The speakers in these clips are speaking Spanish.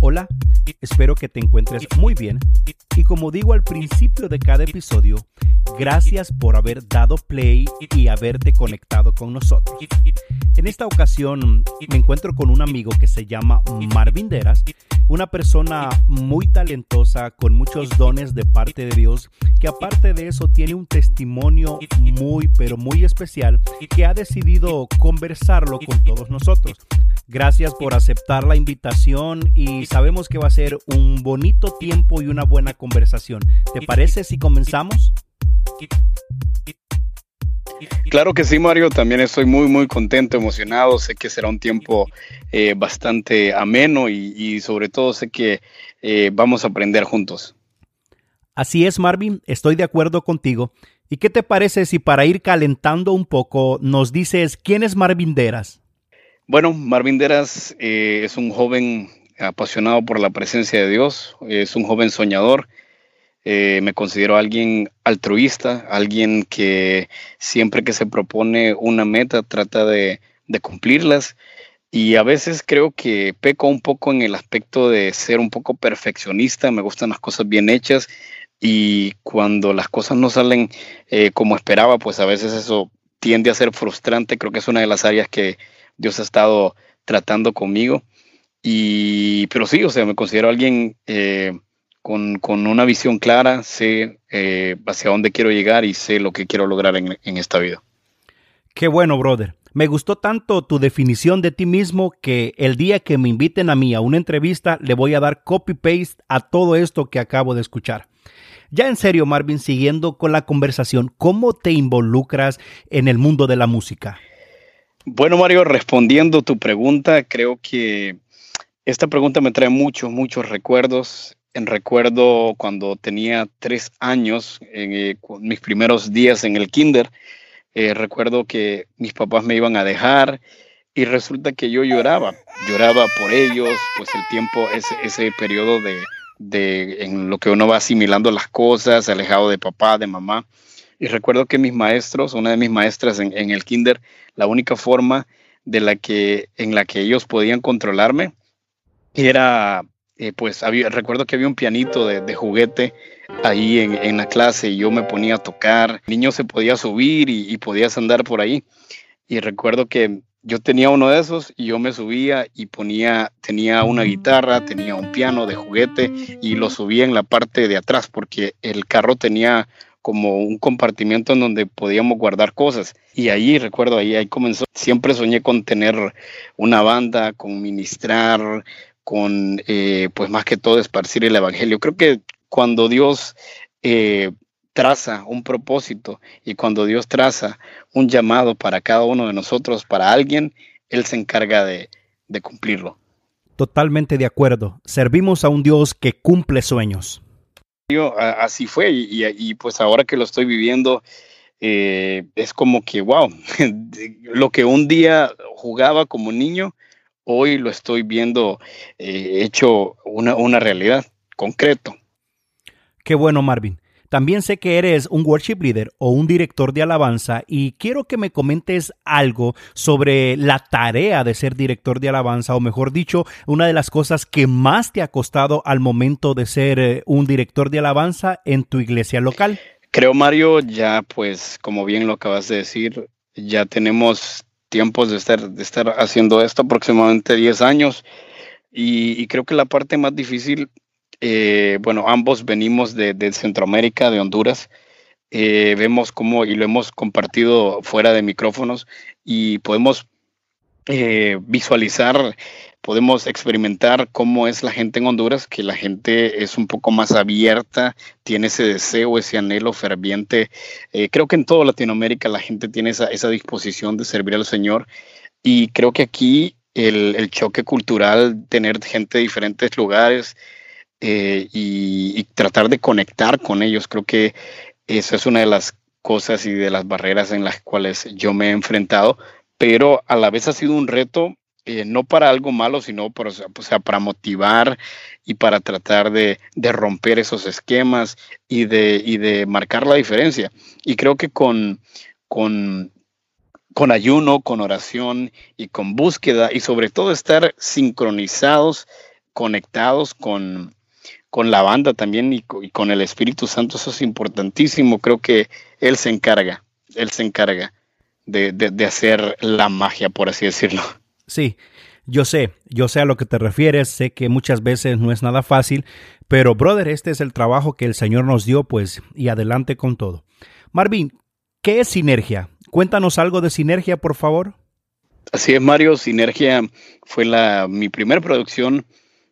Hola, espero que te encuentres muy bien y como digo al principio de cada episodio, gracias por haber dado play y haberte conectado con nosotros. En esta ocasión me encuentro con un amigo que se llama Marvin Deras, una persona muy talentosa con muchos dones de parte de Dios, que aparte de eso tiene un testimonio muy pero muy especial que ha decidido conversarlo con todos nosotros. Gracias por aceptar la invitación y sabemos que va a ser un bonito tiempo y una buena conversación. ¿Te parece si comenzamos? Claro que sí, Mario. También estoy muy, muy contento, emocionado. Sé que será un tiempo eh, bastante ameno y, sobre todo sé que eh, vamos a aprender juntos. Así es, Marvin. Estoy de acuerdo contigo. ¿Y qué te parece si para ir calentando un poco nos dices quién es Marvin Deras? Bueno, Marvin Deras eh, es un joven apasionado por la presencia de Dios, es un joven soñador. Eh, me considero alguien altruista, alguien que siempre que se propone una meta trata de, cumplirlas. Y a veces creo que peco un poco en el aspecto de ser un poco perfeccionista, me gustan las cosas bien hechas y cuando las cosas no salen eh, como esperaba, pues a veces eso tiende a ser frustrante. Creo que es una de las áreas que, Dios ha estado tratando conmigo. Y, pero sí, o sea, me considero alguien eh, con, una visión clara, sé eh, hacia dónde quiero llegar y sé lo que quiero lograr en, en esta vida. Qué bueno, brother. Me gustó tanto tu definición de ti mismo que el día que me inviten a mí a una entrevista le voy a dar copy-paste a todo esto que acabo de escuchar. Ya en serio, Marvin, siguiendo con la conversación, ¿cómo te involucras en el mundo de la música? Bueno, Mario, respondiendo tu pregunta, creo que esta pregunta me trae muchos, muchos recuerdos. En recuerdo cuando tenía tres años, en eh, mis primeros días en el kinder, eh, recuerdo que mis papás me iban a dejar y resulta que yo lloraba, lloraba por ellos, pues el tiempo, ese, ese periodo de, de en lo que uno va asimilando las cosas, alejado de papá, de mamá. Y recuerdo que mis maestros, una de mis maestras en, el kinder, la única forma de la que, en la que ellos podían controlarme era, eh, pues, había, recuerdo que había un pianito de, juguete ahí en, la clase y yo me ponía a tocar. El niño se podía subir y, y podías andar por ahí. Y recuerdo que yo tenía uno de esos y yo me subía y ponía, tenía una guitarra, tenía un piano de juguete y lo subía en la parte de atrás porque el carro tenía como un compartimiento en donde podíamos guardar cosas. Y ahí, recuerdo, ahí, ahí comenzó. Siempre soñé con tener una banda, con ministrar, con, eh, pues más que todo, esparcir el Evangelio. Creo que cuando Dios eh, traza un propósito y cuando Dios traza un llamado para cada uno de nosotros, para alguien, Él se encarga de, de cumplirlo. Totalmente de acuerdo. Servimos a un Dios que cumple sueños así fue y, pues ahora que lo estoy viviendo eh, es como que, wow, lo que un día jugaba como niño, hoy lo estoy viendo eh, hecho una, una realidad, concreto. Qué bueno, Marvin. También sé que eres un worship leader o un director de alabanza y quiero que me comentes algo sobre la tarea de ser director de alabanza o mejor dicho, una de las cosas que más te ha costado al momento de ser eh, un director de alabanza en tu iglesia local. Creo, Mario, ya pues como bien lo acabas de decir, ya tenemos tiempos de estar, de estar haciendo esto aproximadamente 10 años y, creo que la parte más difícil eh, bueno, ambos venimos de, Centroamérica, de Honduras. Eh, vemos cómo, y lo hemos compartido fuera de micrófonos, y podemos eh, visualizar, podemos experimentar cómo es la gente en Honduras, que la gente es un poco más abierta, tiene ese deseo, ese anhelo ferviente. creo que en toda Latinoamérica la gente tiene esa, disposición de servir al Señor, y creo que aquí el, choque cultural, tener gente de diferentes lugares, eh, y, tratar de conectar con ellos. Creo que eso es una de las cosas y de las barreras en las cuales yo me he enfrentado, pero a la vez ha sido un reto, eh, no para algo malo, sino sea, para motivar y para tratar de, romper esos esquemas y de, y de marcar la diferencia. Y creo que con, ayuno, con oración y con búsqueda y sobre todo estar sincronizados, conectados con, con la banda también y, con el Espíritu Santo. Eso es importantísimo. Creo que Él se encarga, Él se encarga de, de hacer la magia, por así decirlo. Sí, yo sé, yo sé a lo que te refieres, sé que muchas veces no es nada fácil, pero brother, este es el trabajo que el Señor nos dio, pues, y adelante con todo. Marvin, ¿qué es sinergia? Cuéntanos algo de Sinergia, por favor. Así es, Mario. Sinergia fue la, mi primera producción,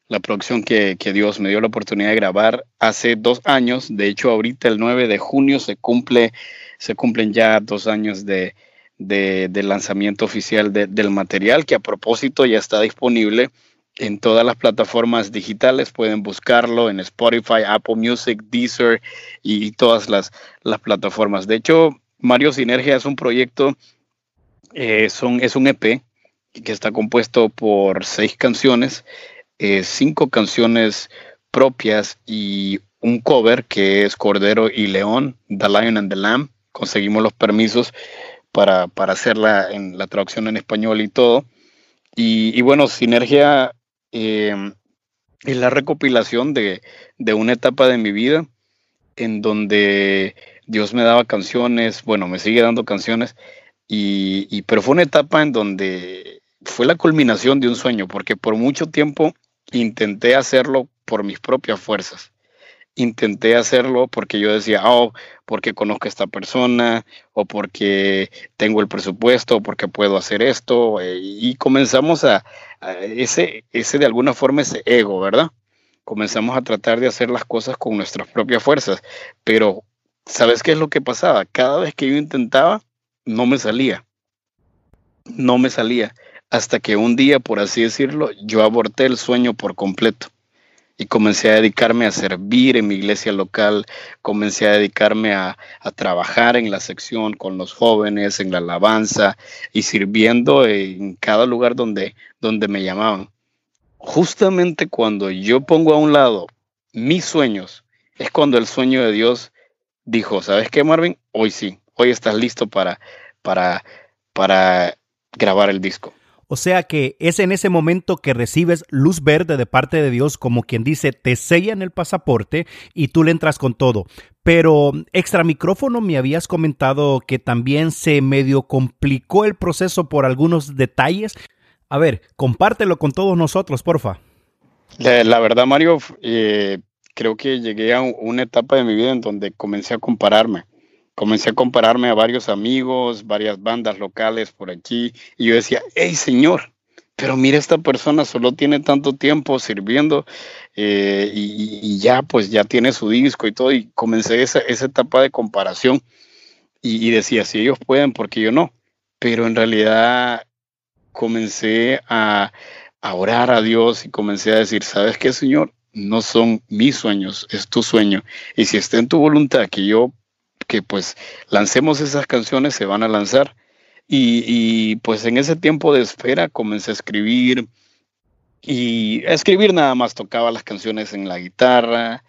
la producción que, Dios me dio la oportunidad de grabar hace dos años. De hecho, ahorita el 9 de junio se cumple, se cumplen ya dos años de, lanzamiento oficial del material, que a propósito ya está disponible en todas las plataformas digitales. Pueden buscarlo en Spotify, Apple Music, Deezer y todas las, las plataformas. De hecho, Mario Sinergia es un proyecto, eh, son, es un EP que está compuesto por seis canciones, eh, cinco canciones propias y un cover que es Cordero y León, The Lion and the Lamb. Conseguimos los permisos para, para hacerla en la traducción en español y todo. Y, bueno, Sinergia eh, es la recopilación de, de, una etapa de mi vida en donde Dios me daba canciones, bueno, me sigue dando canciones, y, pero fue una etapa en donde fue la culminación de un sueño, porque por mucho tiempo intenté hacerlo por mis propias fuerzas. Intenté hacerlo porque yo decía, oh, porque conozco a esta persona, o porque tengo el presupuesto, o porque puedo hacer esto, eh, y comenzamos a, a, ese, ese de alguna forma ese ego, ¿verdad? Comenzamos a tratar de hacer las cosas con nuestras propias fuerzas, pero ¿Sabes qué es lo que pasaba? Cada vez que yo intentaba, no me salía. No me salía. Hasta que un día, por así decirlo, yo aborté el sueño por completo. Y comencé a dedicarme a servir en mi iglesia local, comencé a dedicarme a, trabajar en la sección con los jóvenes, en la alabanza y sirviendo en cada lugar donde, donde me llamaban. Justamente cuando yo pongo a un lado mis sueños, es cuando el sueño de Dios dijo, ¿sabes qué, Marvin? Hoy sí, hoy estás listo para, para, para grabar el disco. O sea que es en ese momento que recibes luz verde de parte de Dios, como quien dice, te sellan el pasaporte y tú le entras con todo. Pero extra micrófono me habías comentado que también se medio complicó el proceso por algunos detalles. A ver, compártelo con todos nosotros, porfa. La, verdad, Mario, eh, creo que llegué a una etapa de mi vida en donde comencé a compararme. Comencé a compararme a varios amigos, varias bandas locales por aquí, y yo decía, hey Señor, pero mira, esta persona solo tiene tanto tiempo sirviendo eh, y, ya, pues ya tiene su disco y todo, y comencé esa, etapa de comparación y, decía, si ellos pueden, porque yo no? Pero en realidad comencé a, a orar a Dios y comencé a decir, ¿sabes qué, Señor? no son mis sueños, es tu sueño. Y si está en tu voluntad que yo, que pues lancemos esas canciones, se van a lanzar. Y, pues en ese tiempo de espera comencé a escribir y a escribir nada más tocaba las canciones en la guitarra,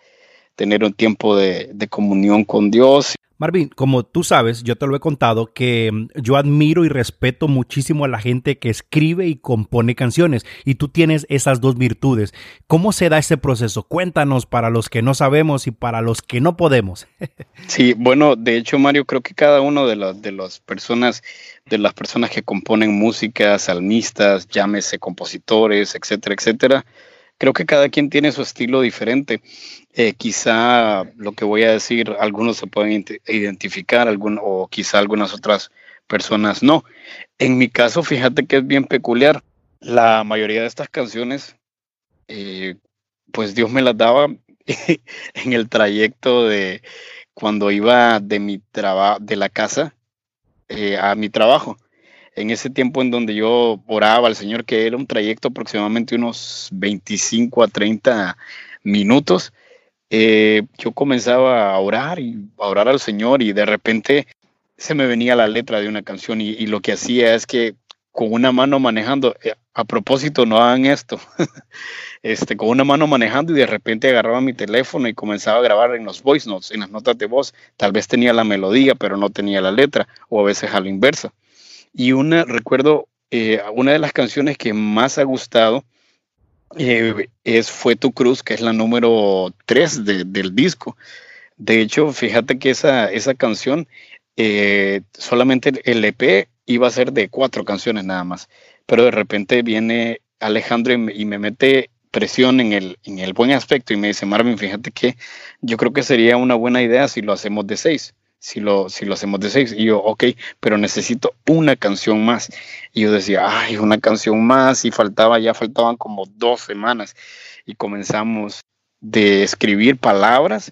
tener un tiempo de, de comunión con Dios Marvin, como tú sabes, yo te lo he contado, que mm, yo admiro y respeto muchísimo a la gente que escribe y compone canciones, y tú tienes esas dos virtudes. ¿Cómo se da ese proceso? Cuéntanos para los que no sabemos y para los que no podemos. Sí, bueno, de hecho, Mario, creo que cada uno de, los, de las personas, de las personas que componen música, salmistas, llámese compositores, etcétera, etcétera, creo que cada quien tiene su estilo diferente. Eh, quizá lo que voy a decir, algunos se pueden identificar, algún, o quizá algunas otras personas no. En mi caso, fíjate que es bien peculiar. La mayoría de estas canciones, eh, pues Dios me las daba en el trayecto de cuando iba de mi trabajo, de la casa eh, a mi trabajo en ese tiempo en donde yo oraba al Señor, que era un trayecto aproximadamente unos 25 a 30 minutos, eh, yo comenzaba a orar y a orar al Señor y de repente se me venía la letra de una canción y, lo que hacía es que con una mano manejando, eh, a propósito, no hagan esto, este, con una mano manejando y de repente agarraba mi teléfono y comenzaba a grabar en los voice notes, en las notas de voz. Tal vez tenía la melodía, pero no tenía la letra, o a veces a la inversa. Y una, recuerdo, eh, una de las canciones que más ha gustado eh, es Fue tu cruz, que es la número 3 del disco. De hecho, fíjate que esa, esa canción, eh, solamente el EP iba a ser de cuatro canciones nada más, pero de repente viene Alejandro y me, mete presión en el, en el buen aspecto y me dice, Marvin, fíjate que yo creo que sería una buena idea si lo hacemos de seis si lo, si lo hacemos de seis. Y yo, ok, pero necesito una canción más. Y yo decía, ay, una canción más. Y faltaba, ya faltaban como dos semanas. Y comenzamos de escribir palabras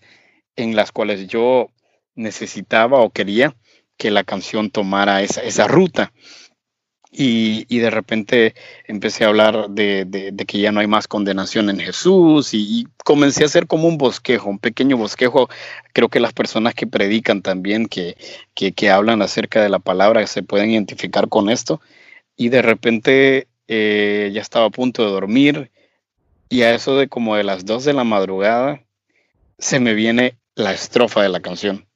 en las cuales yo necesitaba o quería que la canción tomara esa, esa ruta. Y, de repente empecé a hablar de, que ya no hay más condenación en Jesús y, comencé a hacer como un bosquejo, un pequeño bosquejo. Creo que las personas que predican también, que, que, hablan acerca de la palabra, se pueden identificar con esto. Y de repente eh, ya estaba a punto de dormir y a eso de como de las dos de la madrugada se me viene la estrofa de la canción.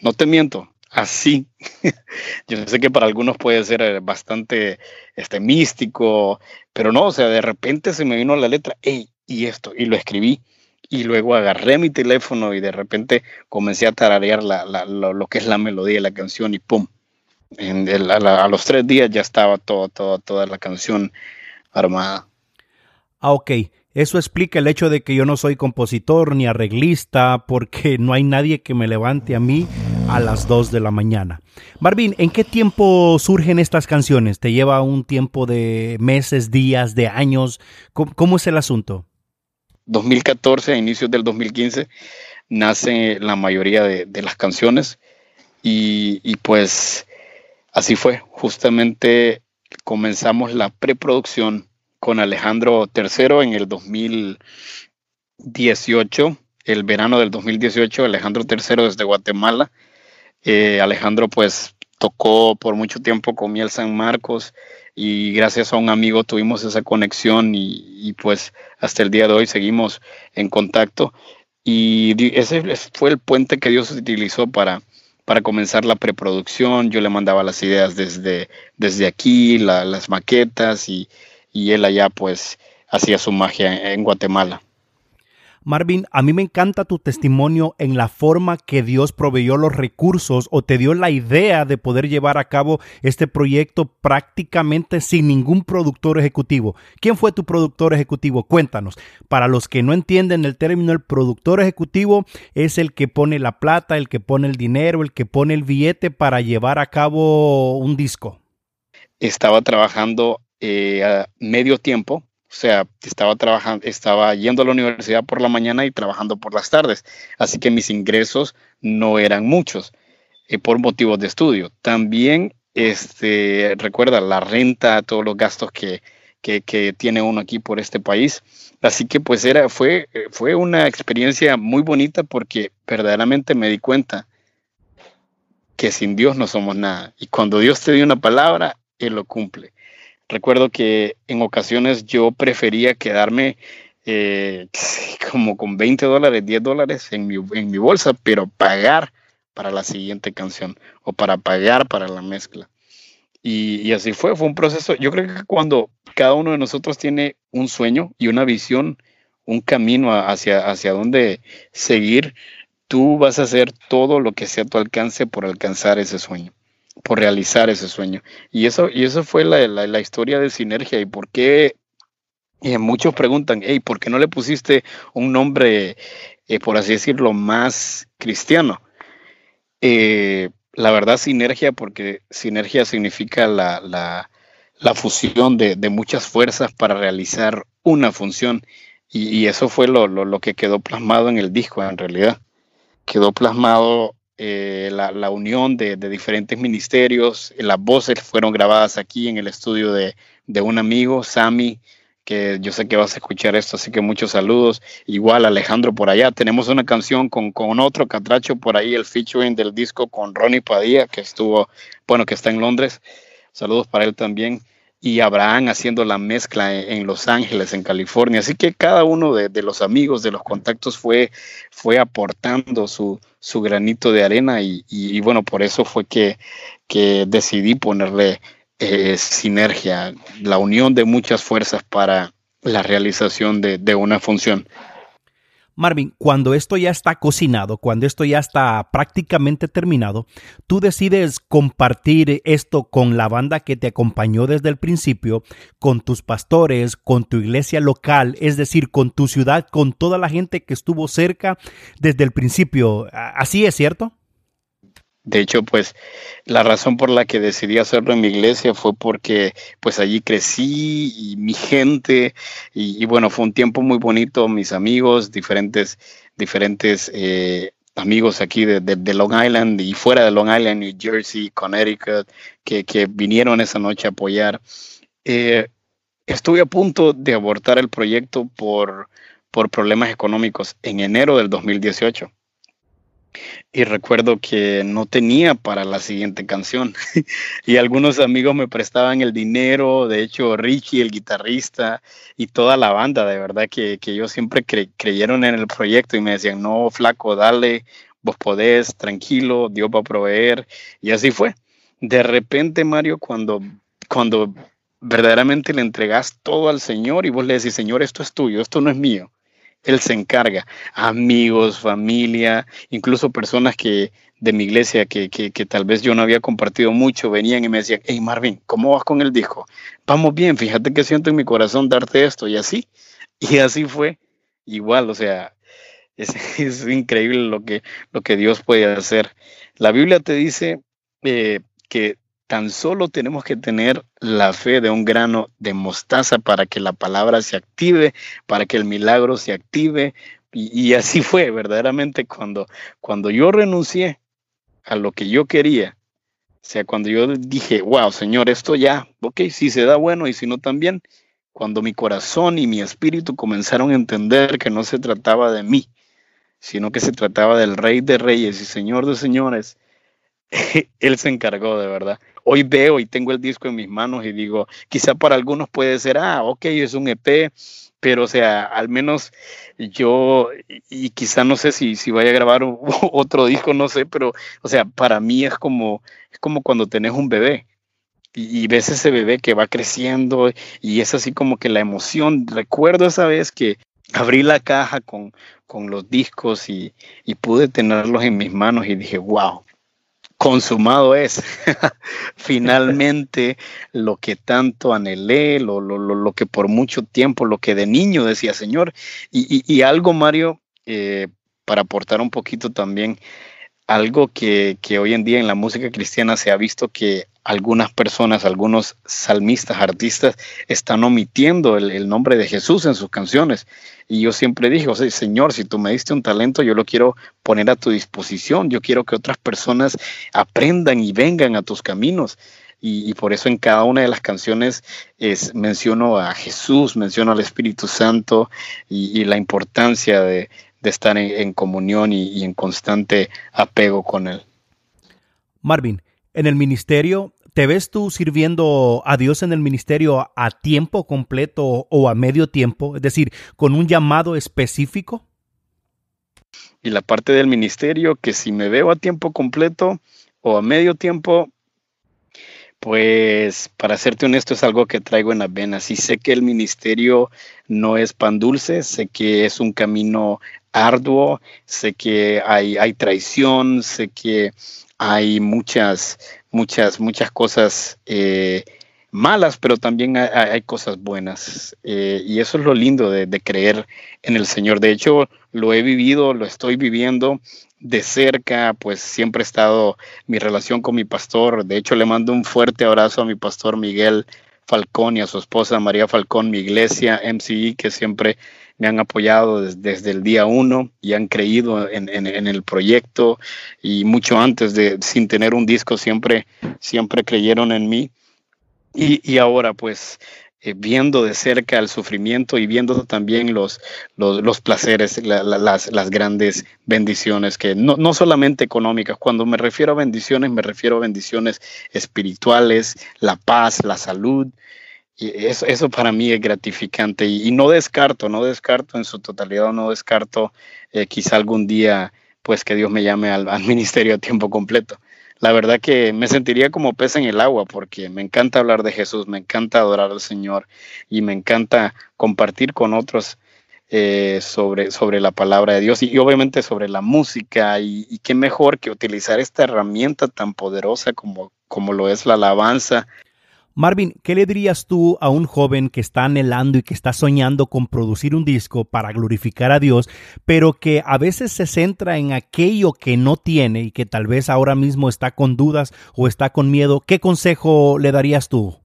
No te miento, así. Yo sé que para algunos puede ser eh, bastante este, místico, pero no, o sea, de repente se me vino la letra, hey, y esto, y lo escribí. Y luego agarré mi teléfono y de repente comencé a tararear lo, que es la melodía de la canción y ¡pum! En a, los tres días ya estaba todo, todo, toda la canción armada. Ah, ok. Eso explica el hecho de que yo no soy compositor ni arreglista, porque no hay nadie que me levante a mí a las 2 de la mañana. Marvin, ¿en qué tiempo surgen estas canciones? ¿Te lleva un tiempo de meses, días, de años? ¿Cómo, es el asunto? 2014, a inicios del 2015, nace la mayoría de, las canciones y, y pues así fue. Justamente comenzamos la preproducción con Alejandro III en el 2018, el verano del 2018, Alejandro III desde Guatemala. Eh, Alejandro pues tocó por mucho tiempo con Miel San Marcos y gracias a un amigo tuvimos esa conexión y, pues hasta el día de hoy seguimos en contacto y ese fue el puente que Dios utilizó para, para comenzar la preproducción. Yo le mandaba las ideas desde, desde aquí, las maquetas y, y él allá pues hacía su magia en Guatemala. Marvin, a mí me encanta tu testimonio en la forma que Dios proveyó los recursos o te dio la idea de poder llevar a cabo este proyecto prácticamente sin ningún productor ejecutivo. ¿Quién fue tu productor ejecutivo? Cuéntanos. Para los que no entienden el término, el productor ejecutivo es el que pone la plata, el que pone el dinero, el que pone el billete para llevar a cabo un disco. Estaba trabajando eh, a medio tiempo, o sea, estaba trabajando, estaba yendo a la universidad por la mañana y trabajando por las tardes, así que mis ingresos no eran muchos eh, por motivos de estudio. También, este, recuerda la renta, todos los gastos que, que, tiene uno aquí por este país. Así que pues era, fue, fue una experiencia muy bonita porque verdaderamente me di cuenta que sin Dios no somos nada. Y cuando Dios te dio una palabra, Él lo cumple. Recuerdo que en ocasiones yo prefería quedarme eh, como con 20 dólares, 10 dólares en mi, bolsa, pero pagar para la siguiente canción o para pagar para la mezcla. Y, así fue, fue un proceso. Yo creo que cuando cada uno de nosotros tiene un sueño y una visión, un camino hacia, hacia dónde seguir, tú vas a hacer todo lo que sea a tu alcance por alcanzar ese sueño por realizar ese sueño. Y eso, y eso fue la, la, historia de Sinergia y por qué eh, muchos preguntan, hey, ¿por qué no le pusiste un nombre, eh, por así decirlo, más cristiano? Eh, la verdad, sinergia, porque sinergia significa la, la, la fusión de, de, muchas fuerzas para realizar una función. Y, y eso fue lo, lo, lo, que quedó plasmado en el disco, en realidad. Quedó plasmado eh, la, unión de, diferentes ministerios. Las voces fueron grabadas aquí en el estudio de, un amigo, Sami, que yo sé que vas a escuchar esto, así que muchos saludos. Igual Alejandro por allá. Tenemos una canción con, con otro catracho por ahí, el featuring del disco con Ronnie Padilla, que estuvo, bueno, que está en Londres. Saludos para él también. Y Abraham haciendo la mezcla en, Los Ángeles, en California. Así que cada uno de, los amigos, de los contactos fue, fue aportando su, su granito de arena y, bueno, por eso fue que, que decidí ponerle eh, sinergia, la unión de muchas fuerzas para la realización de, de una función. Marvin, cuando esto ya está cocinado, cuando esto ya está prácticamente terminado, tú decides compartir esto con la banda que te acompañó desde el principio, con tus pastores, con tu iglesia local, es decir, con tu ciudad, con toda la gente que estuvo cerca desde el principio. ¿Así es cierto? De hecho, pues la razón por la que decidí hacerlo en mi iglesia fue porque pues allí crecí y mi gente y, bueno, fue un tiempo muy bonito, mis amigos, diferentes, diferentes eh, amigos aquí de, Long Island y fuera de Long Island, New Jersey, Connecticut, que, vinieron esa noche a apoyar. Eh, estuve a punto de abortar el proyecto por, por problemas económicos en enero del 2018 y recuerdo que no tenía para la siguiente canción y algunos amigos me prestaban el dinero, de hecho Ricky, el guitarrista y toda la banda, de verdad que, que ellos siempre creyeron en el proyecto y me decían, no, flaco, dale, vos podés, tranquilo, Dios va a proveer y así fue. De repente, Mario, cuando, cuando verdaderamente le entregas todo al Señor y vos le decís, Señor, esto es tuyo, esto no es mío él se encarga. Amigos, familia, incluso personas que de mi iglesia que, que, tal vez yo no había compartido mucho, venían y me decían, hey Marvin, ¿cómo vas con el disco? Vamos bien, fíjate que siento en mi corazón darte esto y así. Y así fue. Igual, o sea, es, es increíble lo que, lo que Dios puede hacer. La Biblia te dice eh, que Tan solo tenemos que tener la fe de un grano de mostaza para que la palabra se active, para que el milagro se active. Y, así fue verdaderamente cuando, cuando yo renuncié a lo que yo quería. O sea, cuando yo dije, wow, Señor, esto ya, ok, si se da bueno y si no también, cuando mi corazón y mi espíritu comenzaron a entender que no se trataba de mí, sino que se trataba del Rey de Reyes y Señor de Señores, Él se encargó de verdad hoy veo y tengo el disco en mis manos y digo, quizá para algunos puede ser, ah, ok, es un EP, pero o sea, al menos yo, y quizá no sé si, si vaya a grabar otro disco, no sé, pero o sea, para mí es como, es como cuando tenés un bebé. Y, ves ese bebé que va creciendo y es así como que la emoción. Recuerdo esa vez que abrí la caja con, con los discos y, y pude tenerlos en mis manos y dije, wow, consumado es. Finalmente, lo que tanto anhelé, lo, lo, lo, que por mucho tiempo, lo que de niño decía, Señor, y, algo, Mario, eh, para aportar un poquito también, algo que, que, hoy en día en la música cristiana se ha visto que algunas personas, algunos salmistas, artistas, están omitiendo el, nombre de Jesús en sus canciones. Y yo siempre dije, o Señor, si tú me diste un talento, yo lo quiero poner a tu disposición. Yo quiero que otras personas aprendan y vengan a tus caminos. Y, por eso en cada una de las canciones es, menciono a Jesús, menciono al Espíritu Santo y, la importancia de, estar en, comunión y en constante apego con Él. Marvin, en el ministerio ¿Te ves tú sirviendo a Dios en el ministerio a tiempo completo o a medio tiempo? Es decir, con un llamado específico. Y la parte del ministerio, que si me veo a tiempo completo o a medio tiempo, pues para serte honesto es algo que traigo en las venas. Y sé que el ministerio no es pan dulce, sé que es un camino arduo, sé que hay, hay traición, sé que hay muchas, muchas, muchas cosas eh, malas, pero también hay, cosas buenas. Eh, y eso es lo lindo de, creer en el Señor. De hecho, lo he vivido, lo estoy viviendo de cerca, pues siempre he estado mi relación con mi pastor. De hecho, le mando un fuerte abrazo a mi pastor Miguel Falcón y a su esposa María Falcón, mi iglesia, MCI, que siempre me han apoyado desde, el día uno y han creído en, el proyecto y mucho antes de, sin tener un disco, siempre, siempre creyeron en mí. Y, ahora pues eh, viendo de cerca el sufrimiento y viendo también los, los, placeres, las, las, grandes bendiciones, que no, no, solamente económicas, cuando me refiero a bendiciones, me refiero a bendiciones espirituales, la paz, la salud, Y eso, eso para mí es gratificante. Y, no descarto, no descarto en su totalidad, no descarto eh, quizá algún día pues que Dios me llame al, al, ministerio a tiempo completo. La verdad que me sentiría como pez en el agua porque me encanta hablar de Jesús, me encanta adorar al Señor y me encanta compartir con otros eh, sobre, sobre la palabra de Dios y, obviamente sobre la música y, y, qué mejor que utilizar esta herramienta tan poderosa como, como lo es la alabanza Marvin, ¿qué le dirías tú a un joven que está anhelando y que está soñando con producir un disco para glorificar a Dios, pero que a veces se centra en aquello que no tiene y que tal vez ahora mismo está con dudas o está con miedo? ¿Qué consejo le darías tú?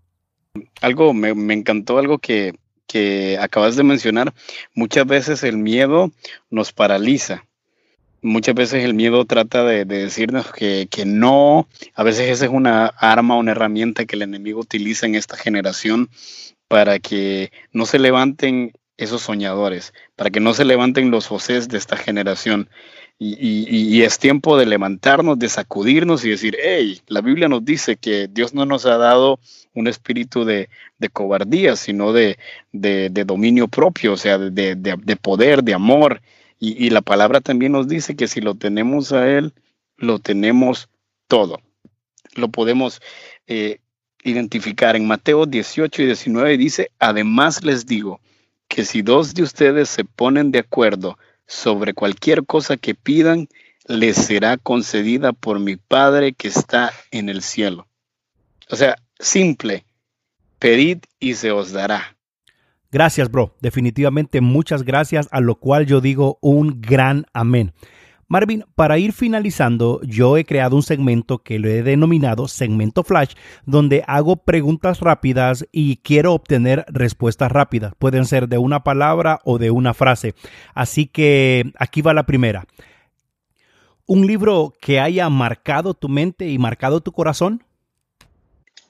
Algo, me, encantó algo que, que acabas de mencionar. Muchas veces el miedo nos paraliza muchas veces el miedo trata de, decirnos que, no, a veces esa es una arma, una herramienta que el enemigo utiliza en esta generación para que no se levanten esos soñadores, para que no se levanten los José de esta generación. Y, es tiempo de levantarnos, de sacudirnos y decir, hey, la Biblia nos dice que Dios no nos ha dado un espíritu de, cobardía, sino de, dominio propio, o sea, de, poder, de amor. Y, la palabra también nos dice que si lo tenemos a Él, lo tenemos todo. Lo podemos eh, identificar en Mateo 18 y 19 dice, además les digo que si dos de ustedes se ponen de acuerdo sobre cualquier cosa que pidan, les será concedida por mi Padre que está en el cielo. O sea, simple, pedid y se os dará. Gracias, bro. Definitivamente muchas gracias, a lo cual yo digo un gran amén. Marvin, para ir finalizando, yo he creado un segmento que lo he denominado segmento flash, donde hago preguntas rápidas y quiero obtener respuestas rápidas. Pueden ser de una palabra o de una frase. Así que aquí va la primera. ¿Un libro que haya marcado tu mente y marcado tu corazón?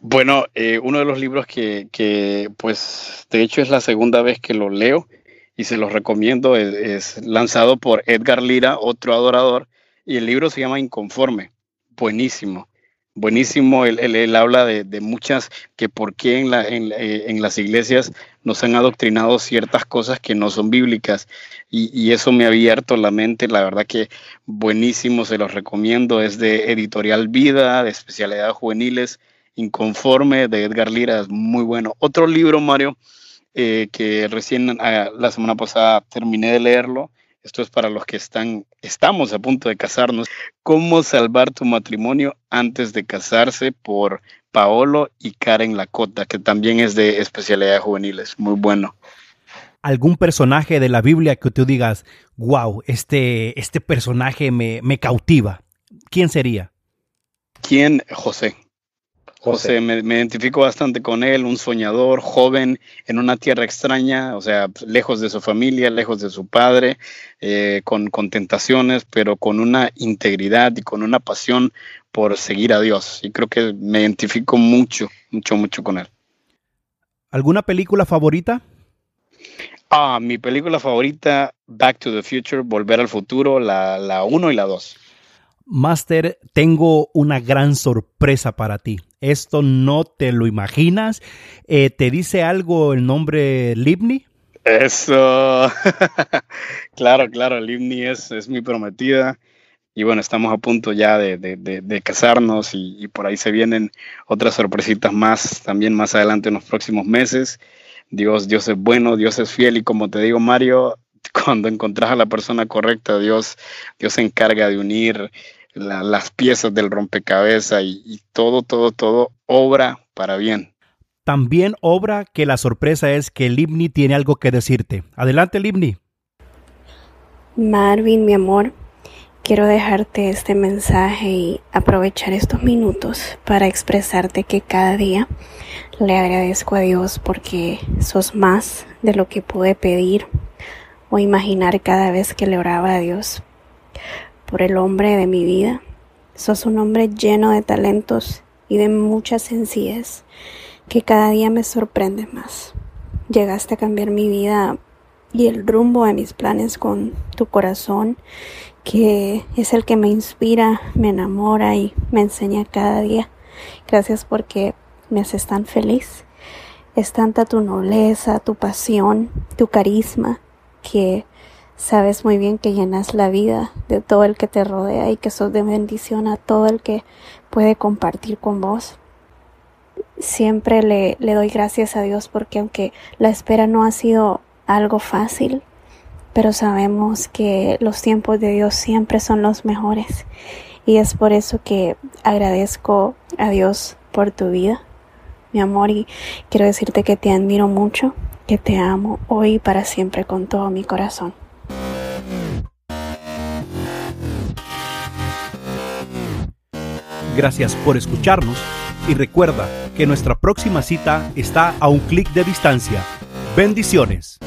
Bueno, eh, uno de los libros que, pues, de hecho es la segunda vez que lo leo y se los recomiendo, es, lanzado por Edgar Lira, otro adorador, y el libro se llama Inconforme. Buenísimo, buenísimo. Él, habla de, muchas, que por qué en, la, eh, en, las iglesias nos han adoctrinado ciertas cosas que no son bíblicas, y, y eso me ha abierto la mente, la verdad que buenísimo, se los recomiendo. Es de Editorial Vida, de especialidades juveniles Inconforme de Edgar Lira es muy bueno. Otro libro, Mario, eh, que recién ah, la semana pasada terminé de leerlo. Esto es para los que están, estamos a punto de casarnos. Cómo salvar tu matrimonio antes de casarse por Paolo y Karen Lacota, que también es de especialidades juveniles. Muy bueno. ¿Algún personaje de la Biblia que tú digas, wow, este, este personaje me, me cautiva? ¿Quién sería? ¿Quién? José. José, me, identifico bastante con él, un soñador, joven, en una tierra extraña, o sea, lejos de su familia, lejos de su padre, eh, con, con, tentaciones, pero con una integridad y con una pasión por seguir a Dios. Y creo que me identifico mucho, mucho, mucho con él. ¿Alguna película favorita? Ah, mi película favorita, Back to the Future, Volver al Futuro, la 1 y la 2. Master, tengo una gran sorpresa para ti. Esto no te lo imaginas. Eh, ¿Te dice algo el nombre Livni? Eso. claro, claro, Livni es, es mi prometida. Y bueno, estamos a punto ya de, casarnos y, por ahí se vienen otras sorpresitas más también más adelante en los próximos meses. Dios, Dios es bueno, Dios es fiel y como te digo, Mario, cuando encontrás a la persona correcta, Dios, Dios se encarga de unir las piezas del rompecabezas y, todo, todo, todo obra para bien. También obra que la sorpresa es que Libni tiene algo que decirte. Adelante, Libni. Marvin, mi amor, quiero dejarte este mensaje y aprovechar estos minutos para expresarte que cada día le agradezco a Dios porque sos más de lo que pude pedir o imaginar cada vez que le oraba a Dios por el hombre de mi vida. Sos un hombre lleno de talentos y de mucha sencillez que cada día me sorprende más. Llegaste a cambiar mi vida y el rumbo de mis planes con tu corazón, que es el que me inspira, me enamora y me enseña cada día. Gracias porque me haces tan feliz. Es tanta tu nobleza, tu pasión, tu carisma, que sabes muy bien que llenas la vida de todo el que te rodea y que sos de bendición a todo el que puede compartir con vos. Siempre le, le doy gracias a Dios porque aunque la espera no ha sido algo fácil, pero sabemos que los tiempos de Dios siempre son los mejores y es por eso que agradezco a Dios por tu vida, mi amor, y quiero decirte que te admiro mucho, que te amo hoy y para siempre con todo mi corazón. Gracias por escucharnos y recuerda que nuestra próxima cita está a un clic de distancia. Bendiciones.